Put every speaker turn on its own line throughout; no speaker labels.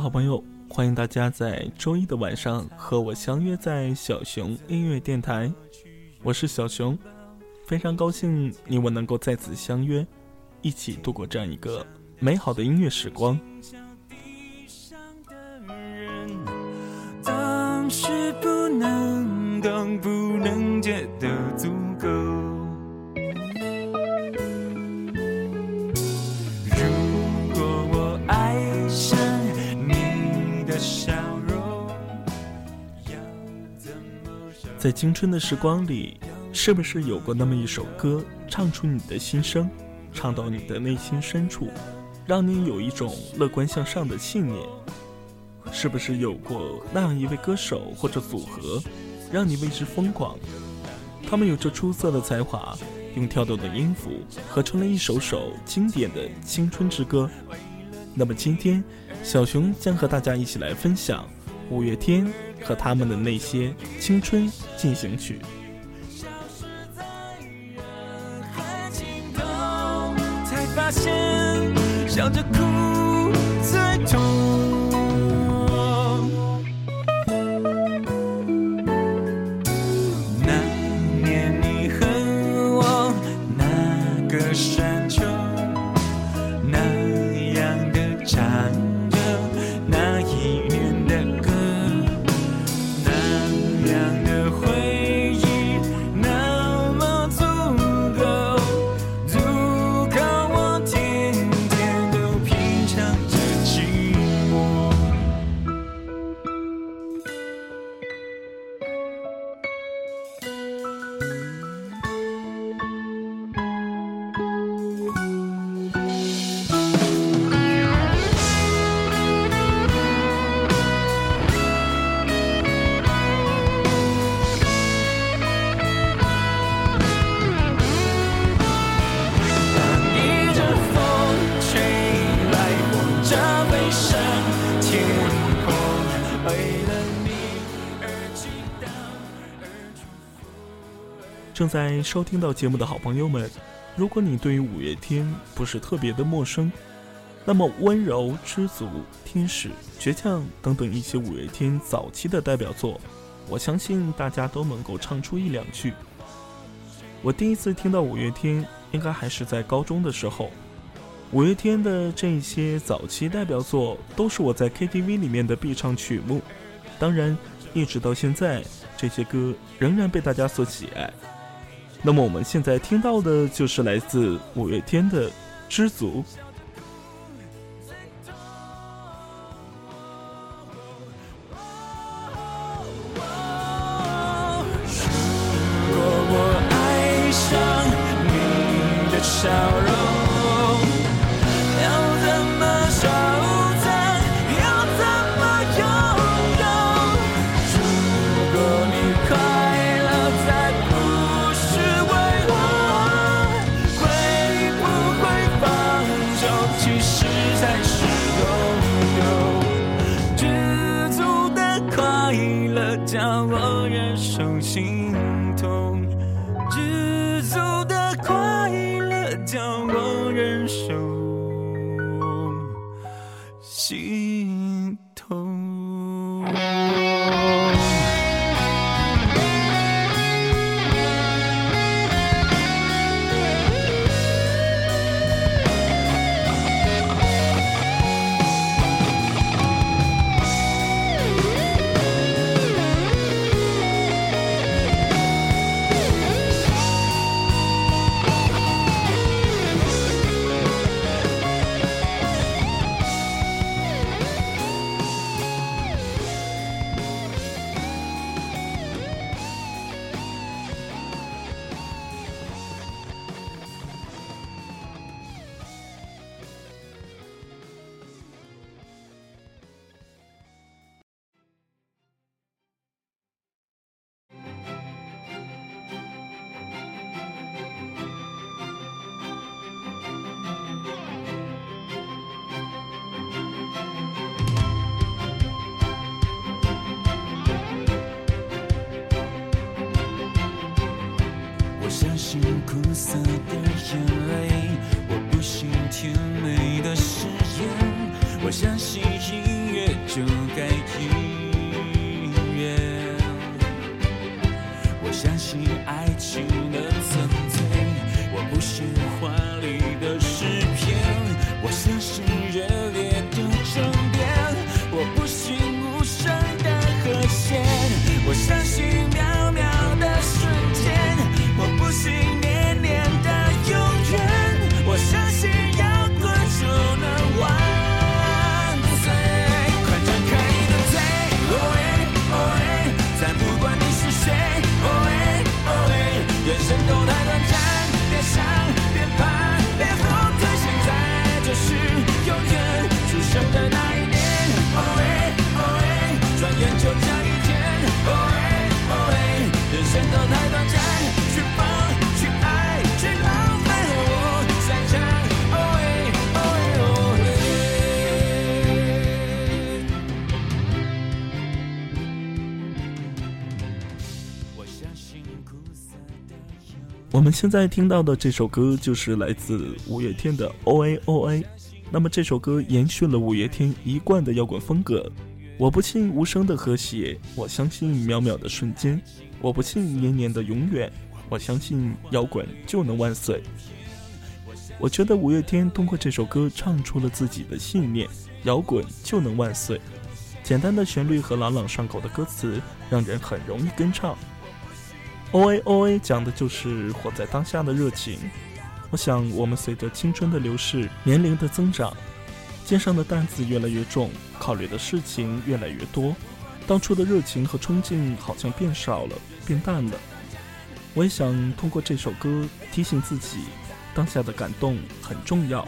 好朋友，欢迎大家在周一的晚上和我相约在小熊音乐电台。我是小熊，非常高兴你我能够在此相约，一起度过这样一个美好的音乐时光。当时不能懂，不在青春的时光里，是不是有过那么一首歌，唱出你的心声，唱到你的内心深处，让你有一种乐观向上的信念？是不是有过那样一位歌手或者组合，让你为之疯狂？他们有着出色的才华，用跳动的音符合成了一首首经典的青春之歌。那么今天，小熊将和大家一起来分享五月天。和他们的那些青春进行曲。笑着哭正在收听到节目的好朋友们，如果你对于五月天不是特别的陌生，那么温柔、知足、天使、倔强等等一些五月天早期的代表作，我相信大家都能够唱出一两句。我第一次听到五月天，应该还是在高中的时候。五月天的这些早期代表作，都是我在 KTV 里面的必唱曲目。当然，一直到现在，这些歌仍然被大家所喜爱。那么我们现在听到的就是来自五月天的《知足》。爱情的纯粹，我不喜欢你的我
们现在听到的这首歌就是来自五月天的《O A O A》，那么这首歌延续了五月天一贯的摇滚风格。我不信无声的和谐，我相信渺渺的瞬间，我不信年年的永远，我相信摇滚就能万岁。我觉得五月天通过这首歌唱出了自己的信念：摇滚就能万岁。简单的旋律和朗朗上口的歌词，让人很容易跟唱。O A O A 讲的就是活在当下的热情。我想，我们随着青春的流逝、年龄的增长，肩上的担子越来越重，考虑的事情越来越多，当初的热情和冲劲好像变少了，变淡了。我也想通过这首歌提醒自己，当下的感动很重要，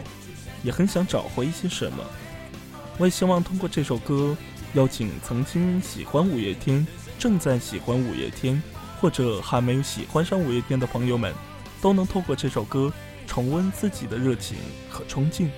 也很想找回一些什么。我也希望通过这首歌，邀请曾经喜欢五月天、正在喜欢五月天。或者还没有喜欢上五月天的朋友们，都能透过这首歌重温自己的热情和冲劲。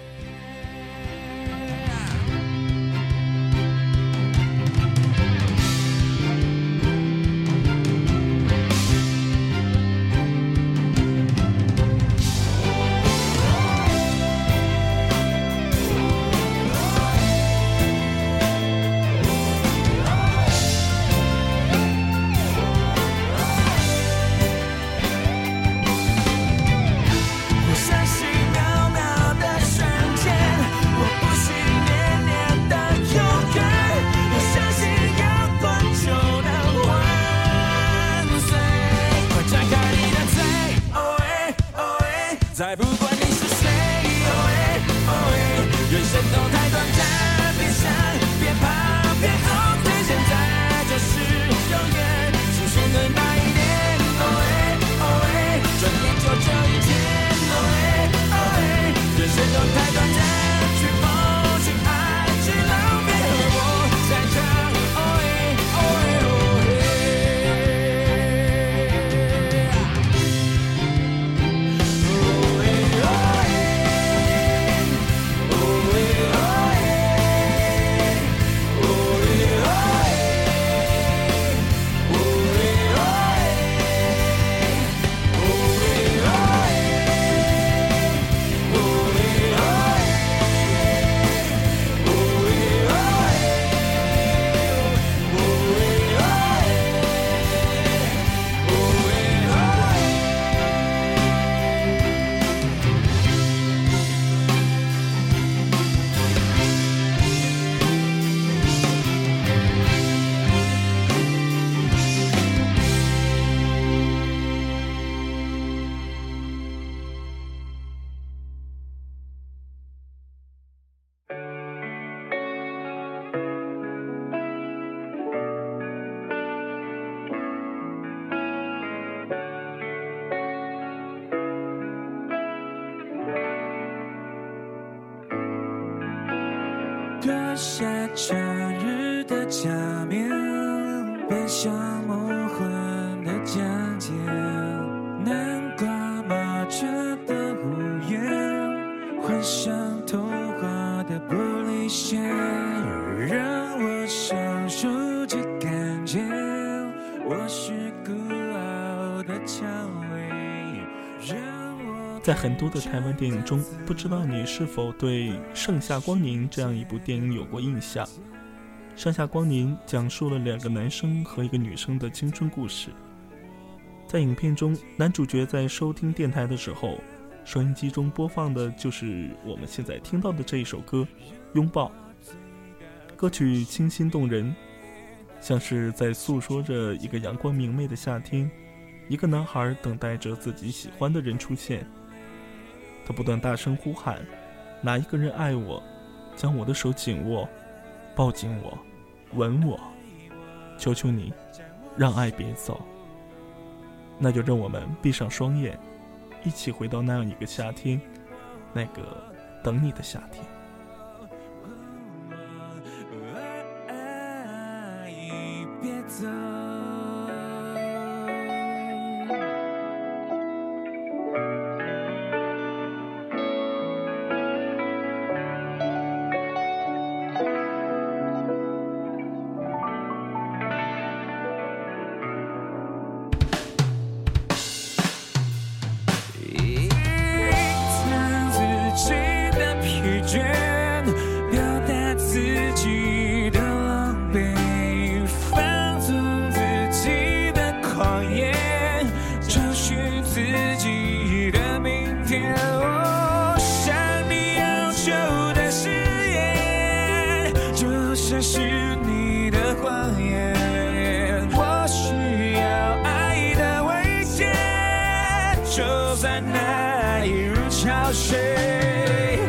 不管你是谁，哦哎哦哎，人生都太短暂，在
很多的台湾电影中，不知道你是否对《盛夏光年》这样一部电影有过印象？《盛夏光年》讲述了两个男生和一个女生的青春故事。
在影片中，男主角在收听电台的时候，收音机中播放的就是我们现在听到的这一首歌《拥抱》。歌曲清新动人，像是在诉说着一个阳光明媚的夏天，一个男孩等待着自己喜欢的人出现。不断大声呼喊：“哪一个人爱我？将我的手紧握，抱紧我，吻我，求求你，让爱别走。”那就让我们闭上双眼，一起回到那样一个夏天，那个等你的夏天。就在那一如潮水。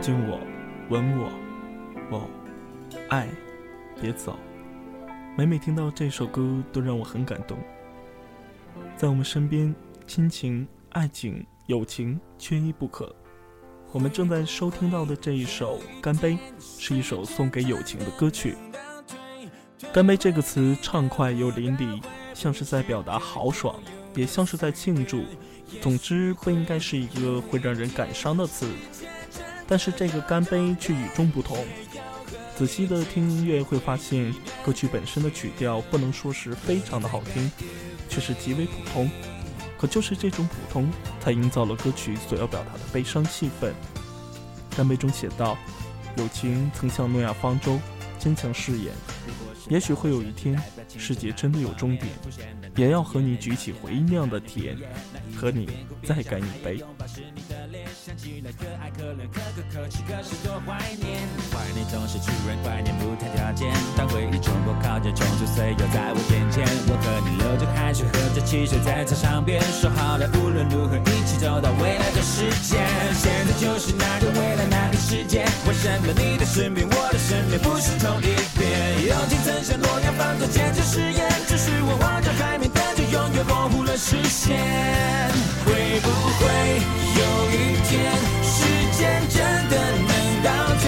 紧我，吻我，哦，爱，别走。每每听到这首歌，都让我很感动。在我们身边，亲情、爱情、友情缺一不可。我们正在收听到的这一首《干杯》，是一首送给友情的歌曲。干杯这个词畅快又淋漓，像是在表达豪爽，也像是在庆祝。总之，不应该是一个会让人感伤的词。但是这个干杯却与众不同。仔细的听音乐会发现，歌曲本身的曲调不能说是非常的好听，却是极为普通。可就是这种普通，才营造了歌曲所要表达的悲伤气氛。干杯中写道：“友情曾像诺亚方舟，坚强誓言。也许会有一天，世界真的有终点，也要和你举起回忆酿的甜，和你再干一杯。”想起来可爱可怜可可可泣，可是多怀念。怀念总是突然怀念，不太了解。见。当回忆冲破靠近，冲出岁月在我眼前。我和你流着汗水，喝着汽水，在操场边说好了，无论如何一起走到未来的世界。现在就是那个未来，那个世界。为什么你的身边，我的身边不是同一边？友情曾像诺亚方舟，坚持誓言，只是我望着海面，但却永远模糊了视线。会不会有一天，时间真的能倒退，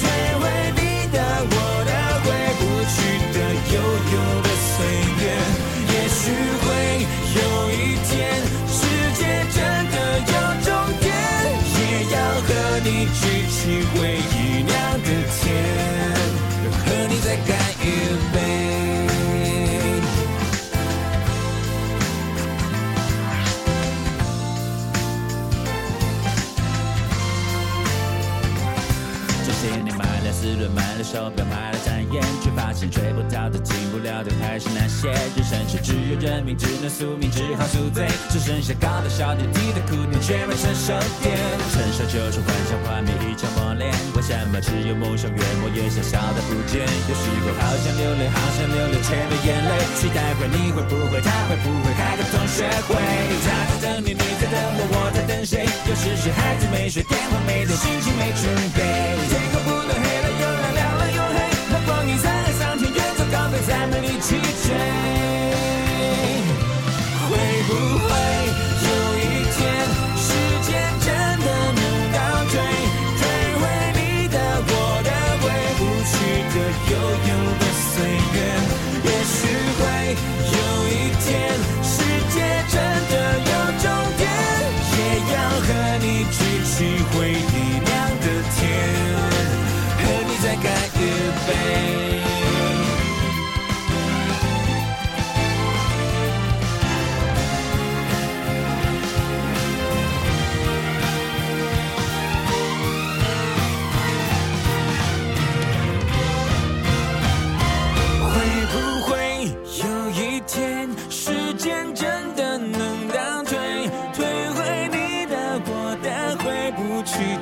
退回你的、我的，回不去的、悠悠的岁月？也许会有一天，世界真的有终点，也要和你举起回手表，买了展烟，却发现追不到的、进不了的还是那些。人生是只有认命，只能宿命，只好宿醉。只剩下高的小点，低的苦点，却没成熟点。成熟就是幻想幻灭一场磨练。为什么只有梦想越磨越小，小的不见？有时候好想流泪，好想流泪，却没眼泪。期待会，你会不会？他会不会开个同学会？他在等你，你在等我，我在等谁？有时是孩子没睡，电话没接，心情没准备。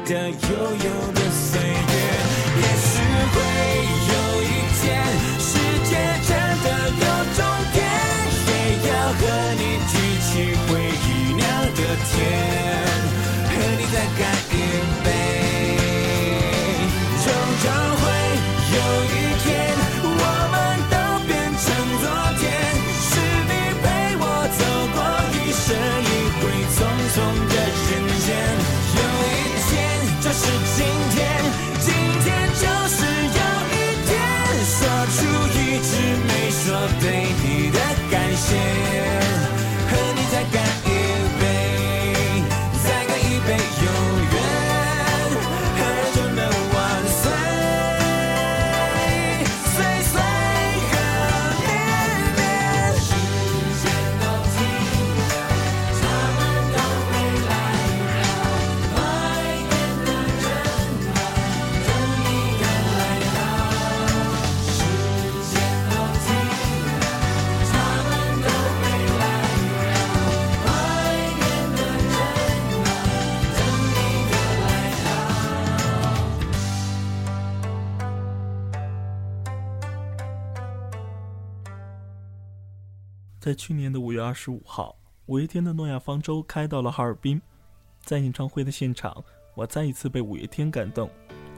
不在去
年的五月二十五号，五月天的诺亚方舟开到了哈尔滨。在演唱会的现场，我再一次被五月天感动。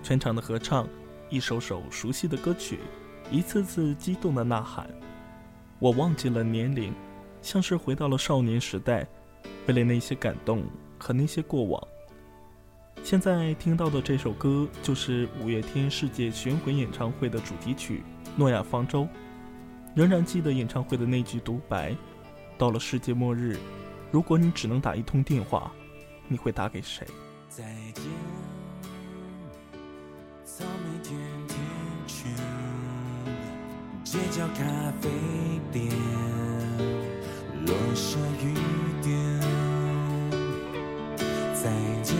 全场的合唱，一首首熟悉的歌曲，一次次激动的呐喊。我忘记了年龄，像是回到了少年时代，为了那些感动和那些过往。现在听到的这首歌就是五月天世界巡回演唱会的主题曲《诺亚方舟》。仍然记得演唱会的那句独白：“到了世界末日，如果你只能打一通电话，你会打给谁
再见，草莓甜甜圈，街角咖啡店，落下雨点。再见，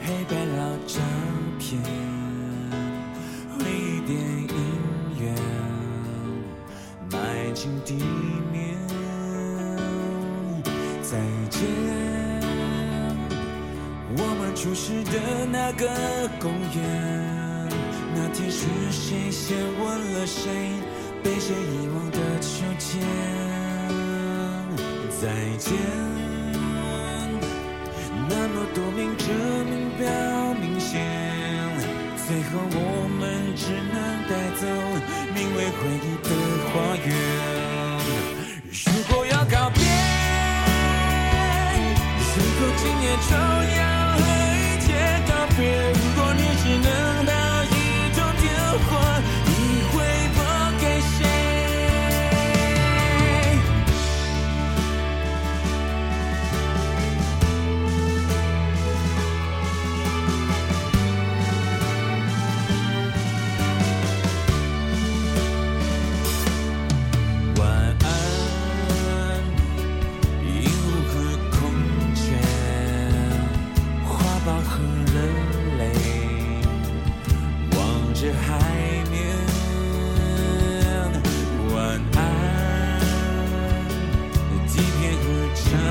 黑白老照片，埋进地面。再见，我们初识的那个公园，那天是谁先吻了谁，被谁遗忘的秋天？再见，那么多明着明表明显，最后我只能带走名为回忆的花园。如果要告别，如果今夜就要片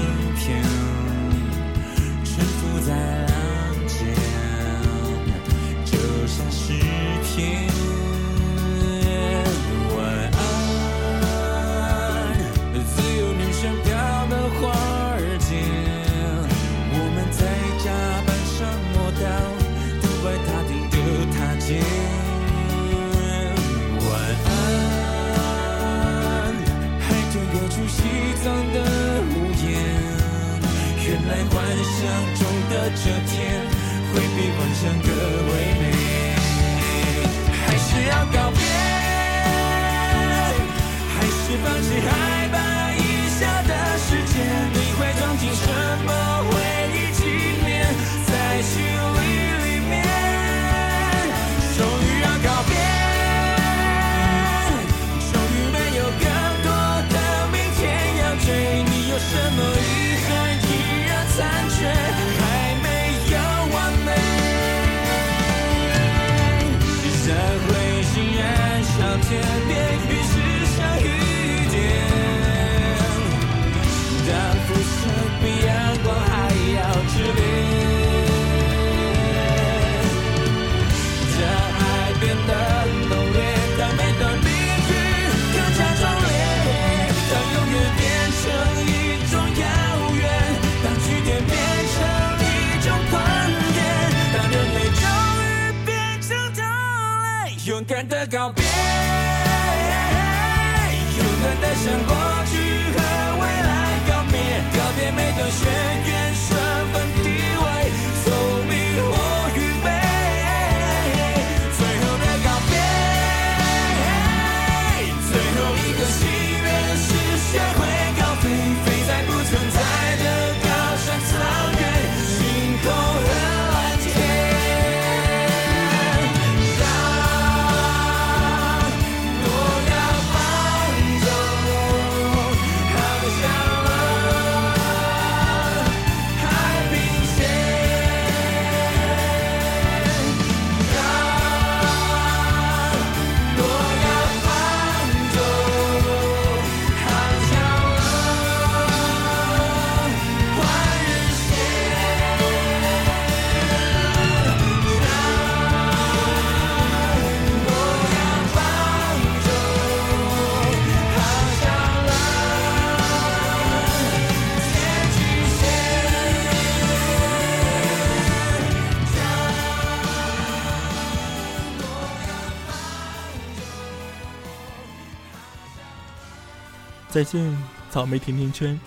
再见，草莓甜甜圈，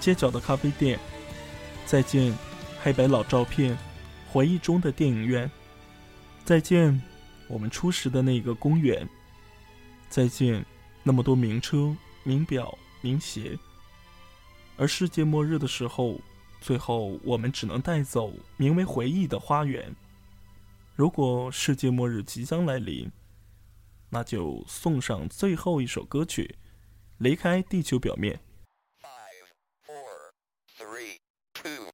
街角的咖啡店。再见，黑白老照片，回忆中的电影院。再见，我们初识的那个公园。再见，那么多名车、名表、名鞋。而世界末日的时候，最后我们只能带走名为回忆的花园。如果世界末日即将来临，那就送上最后一首歌曲。离开地球表面。
Five, four, three, two,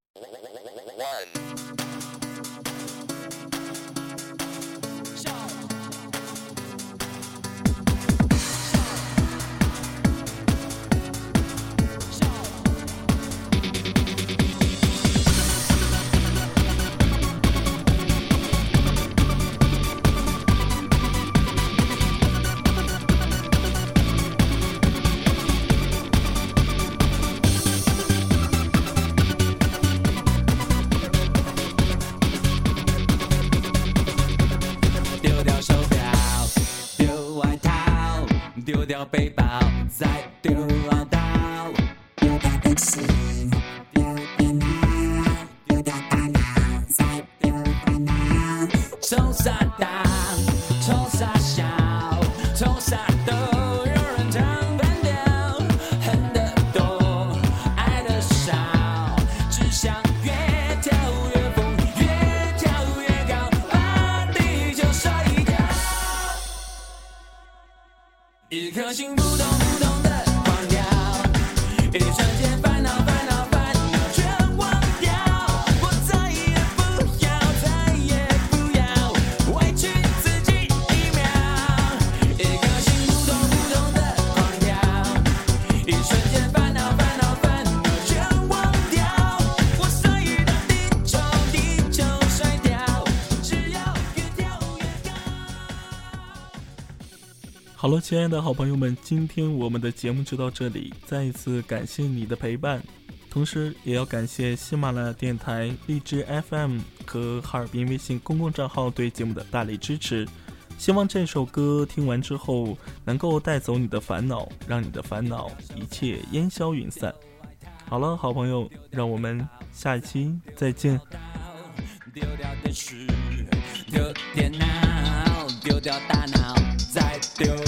一颗心扑通扑通的狂跳一瞬间烦恼
好了，亲爱的好朋友们，今天我们的节目就到这里。再一次感谢你的陪伴，同时也要感谢喜马拉雅电台、荔枝 FM 和哈尔滨微信公共账号对节目的大力支持。希望这首歌听完之后能够带走你的烦恼，让你的烦恼一切烟消云散。好了，好朋友，让我们下一期再见。
丢掉电视，丢电脑，丢掉大脑，再丢。